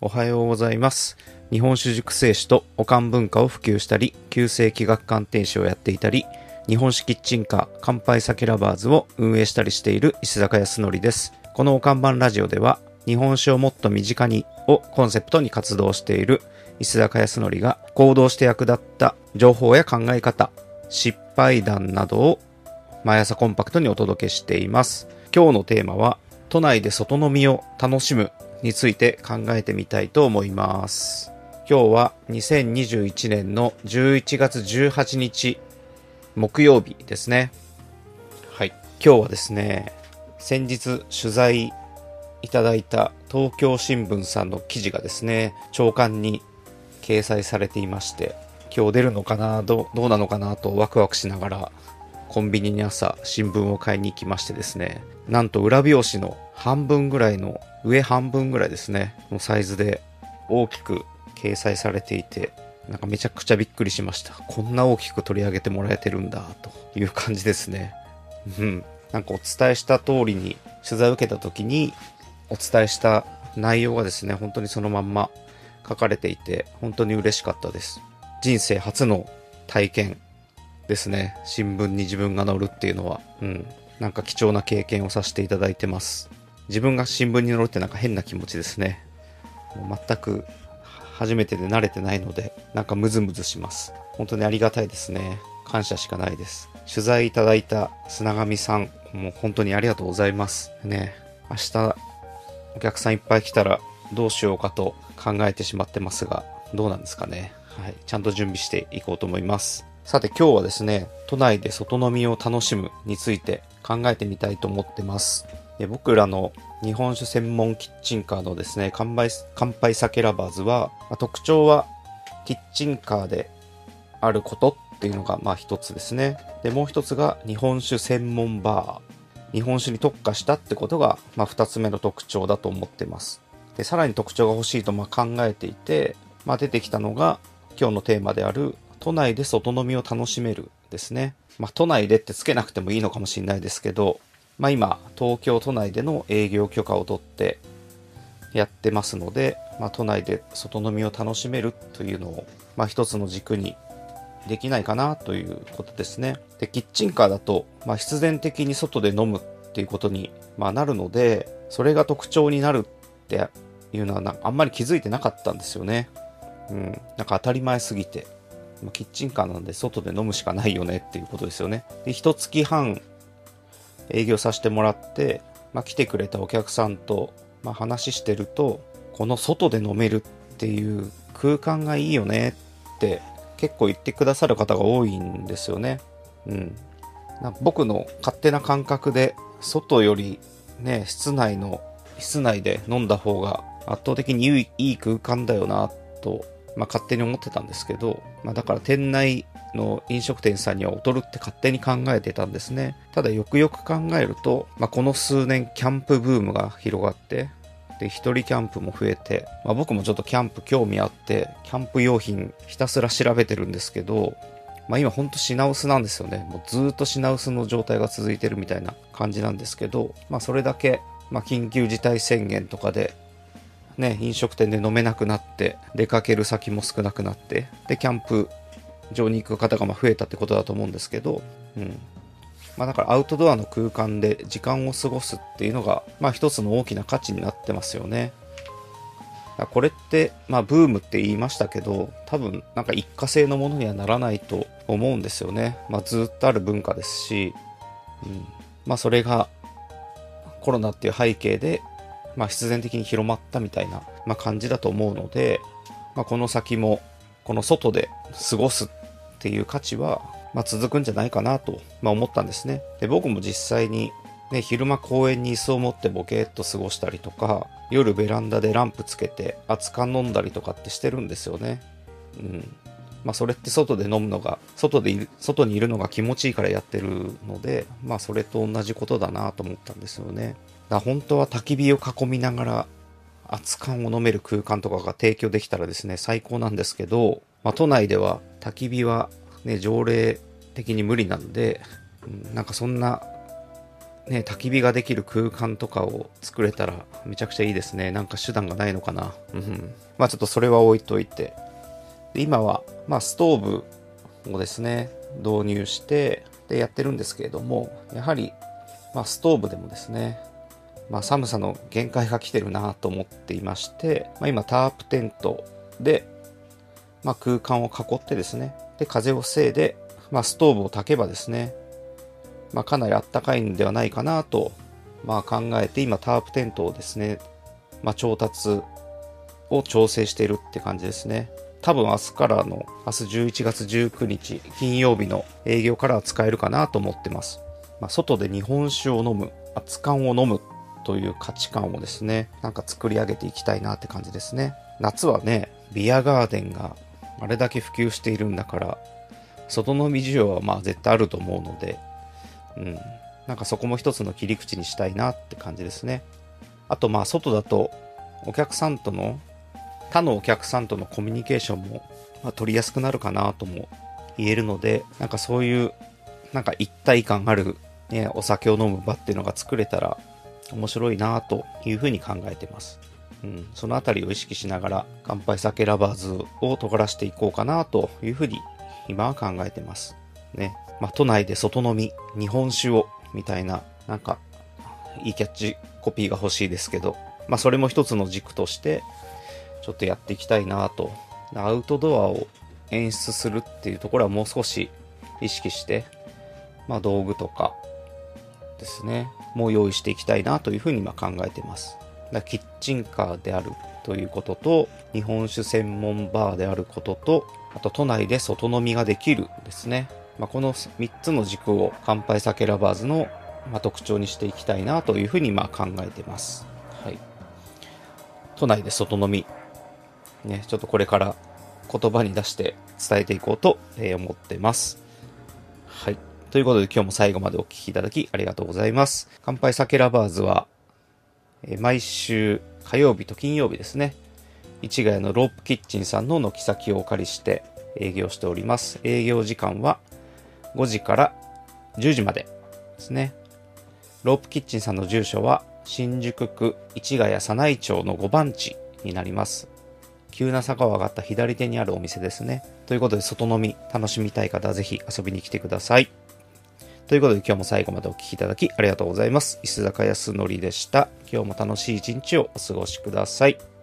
おはようございます。日本酒熟成酒とおかん文化を普及したり、旧世紀学鑑定士をやっていたり、日本酒キッチンカー乾杯酒ラバーズを運営したりしている石坂康則です。このお看板ラジオでは、日本酒をもっと身近にをコンセプトに活動している石坂康則が行動して役立った情報や考え方、失敗談などを毎朝コンパクトにお届けしています。今日のテーマは、都内で外飲みを楽しむについて考えてみたいと思います。今日は2021年の11月18日木曜日ですね。はい。今日はですね、先日取材いただいた東京新聞さんの記事がですね、朝刊に掲載されていまして、今日出るのかな、どうどうなのかなとワクワクしながらコンビニに朝新聞を買いに行きましてですね、なんと裏表紙の半分ぐらいの、上半分ぐらいですね、のサイズで大きく掲載されていて、なんかめちゃくちゃびっくりしました。こんな大きく取り上げてもらえてるんだ、という感じですね。うん。なんかお伝えした通りに、取材を受けた時に、お伝えした内容がですね、本当にそのまんま書かれていて、本当に嬉しかったです。人生初の体験ですね。新聞に自分が載るっていうのは。うん。なんか貴重な経験をさせていただいてます。自分が新聞に載るってなんか変な気持ちですね。もう全く初めてで慣れてないので、なんかムズムズします。本当にありがたいですね。感謝しかないです。取材いただいた砂上さん、もう本当にありがとうございます。ね、明日お客さんいっぱい来たらどうしようかと考えてしまってますが、どうなんですかね。はい。ちゃんと準備していこうと思います。さて今日はですね、都内で外飲みを楽しむについて考えてみたいと思ってます。で僕らの日本酒専門キッチンカーのですね、乾杯乾杯酒ラバーズは、まあ特徴はキッチンカーであることっていうのがまあ一つですね。で、もう一つが日本酒専門バー。日本酒に特化したってことがまあ二つ目の特徴だと思ってます。で、さらに特徴が欲しいとま考えていて、まあ出てきたのが今日のテーマである都内で外飲みを楽しめるですね。まあ都内でってつけなくてもいいのかもしれないですけど、まあ今東京都内での営業許可を取ってやってますので、まあ、都内で外飲みを楽しめるというのを、まあ、一つの軸にできないかなということですね。で、キッチンカーだと、まあ、必然的に外で飲むっていうことに、まあ、なるので、それが特徴になるっていうのはなあんまり気づいてなかったんですよね。うん。なんか当たり前すぎて。まキッチンカーなんで外で飲むしかないよねっていうことですよね。で、一月半営業させてもらって、まあ、来てくれたお客さんと、まあ、話してるとこの外で飲めるっていう空間がいいよねって結構言ってくださる方が多いんですよね。うん、な僕の勝手な感覚で外よりね室内の室内で飲んだ方が圧倒的にいい空間だよなと、まあ、勝手に思ってたんですけど、まあ、だから店内の飲食店さんには劣るって勝手に考えてたんですね。ただよくよく考えると、まあ、この数年キャンプブームが広がって、で、一人キャンプも増えて、まあ、僕もちょっとキャンプ興味あって、キャンプ用品ひたすら調べてるんですけど、まあ今ほんと品薄なんですよね。もうずっと品薄の状態が続いてるみたいな感じなんですけど、まあそれだけ、まあ緊急事態宣言とかでね、飲食店で飲めなくなって、出かける先も少なくなって、で、キャンプ場に行く方がまあ増えたってことだと思うんですけど、うん。まあだからアウトドアの空間で時間を過ごすっていうのが、まあ一つの大きな価値になってますよね。これって、まあブームって言いましたけど、多分なんか一過性のものにはならないと思うんですよね。まあずっとある文化ですし、うん。まあそれがコロナっていう背景で、まあ、必然的に広まったみたいな、まあ、感じだと思うので、まあ、この先もこの外で過ごすっていう価値は、まあ、続くんじゃないかなと、まあ、思ったんですね。で僕も実際に、ね、昼間公園に椅子を持ってボケーっと過ごしたりとか夜ベランダでランプつけて熱燗飲んだりとかってしてるんですよね。うんまあ、それって外で飲むのが外でいる外にいるのが気持ちいいからやってるので、まあ、それと同じことだなと思ったんですよね。だ本当は焚き火を囲みながら熱燗を飲める空間とかが提供できたらですね最高なんですけど、まあ、都内では焚き火は、ね、条例的に無理なんで、なんかそんなね、焚き火ができる空間とかを作れたらめちゃくちゃいいですね。なんか手段がないのかな。うん。まあちょっとそれは置いといて。で今は、まあストーブをですね、導入してでやってるんですけれども、やはり、まあストーブでもですね、まあ寒さの限界が来てるなと思っていまして、まあ今タープテントで、まあ空間を囲ってですね、で風を防いで、まあストーブを焚けばですね、まあ、かなりあったかいんではないかなと、まあ、考えて今タープテントをですね、まあ、調達を調整しているって感じですね。多分明日からの、明日11月19日金曜日の営業からは使えるかなと思ってます。まあ、外で日本酒を飲む、熱燗を飲むという価値観をですね、なんか作り上げていきたいなって感じですね。夏はね、ビアガーデンがあれだけ普及しているんだから、外飲み需要はまあ絶対あると思うので、うん。なんかそこも一つの切り口にしたいなって感じですね。あとまあ外だとお客さんとの、他のお客さんとのコミュニケーションも、ま、取りやすくなるかなとも言えるので、なんかそういう、なんか一体感ある、ね、お酒を飲む場っていうのが作れたら面白いなというふうに考えてます。うん、そのあたりを意識しながら、乾杯酒ラバーズを尖らしていこうかなというふうに今は考えてます。ね。まあ、都内で外飲み、日本酒を、みたいな、なんか、いいキャッチコピーが欲しいですけど、まあ、それも一つの軸として、ちょっとやっていきたいなと。アウトドアを演出するっていうところはもう少し意識して、まあ、道具とかですね、もう用意していきたいなというふうに今考えてます。だキッチンカーであるということと、日本酒専門バーであることと、あと都内で外飲みができるですね。まあ、この3つの軸を乾杯酒ラバーズの、ま特徴にしていきたいなというふうにま考えてます。はい。都内で外飲み、ね、ちょっとこれから言葉に出して伝えていこうと思ってます。はい。ということで今日も最後までお聴きいただきありがとうございます。乾杯酒ラバーズは、毎週火曜日と金曜日ですね。市ヶ谷のロープキッチンさんの軒先をお借りして営業しております。営業時間は5時から10時までですね。ロープキッチンさんの住所は新宿区市ヶ谷早内町の5番地になります。急な坂を上がった左手にあるお店ですね。ということで、外飲み楽しみたい方はぜひ遊びに来てください。ということで、今日も最後までお聴きいただきありがとうございます。石坂康則でした。今日も楽しい一日をお過ごしください。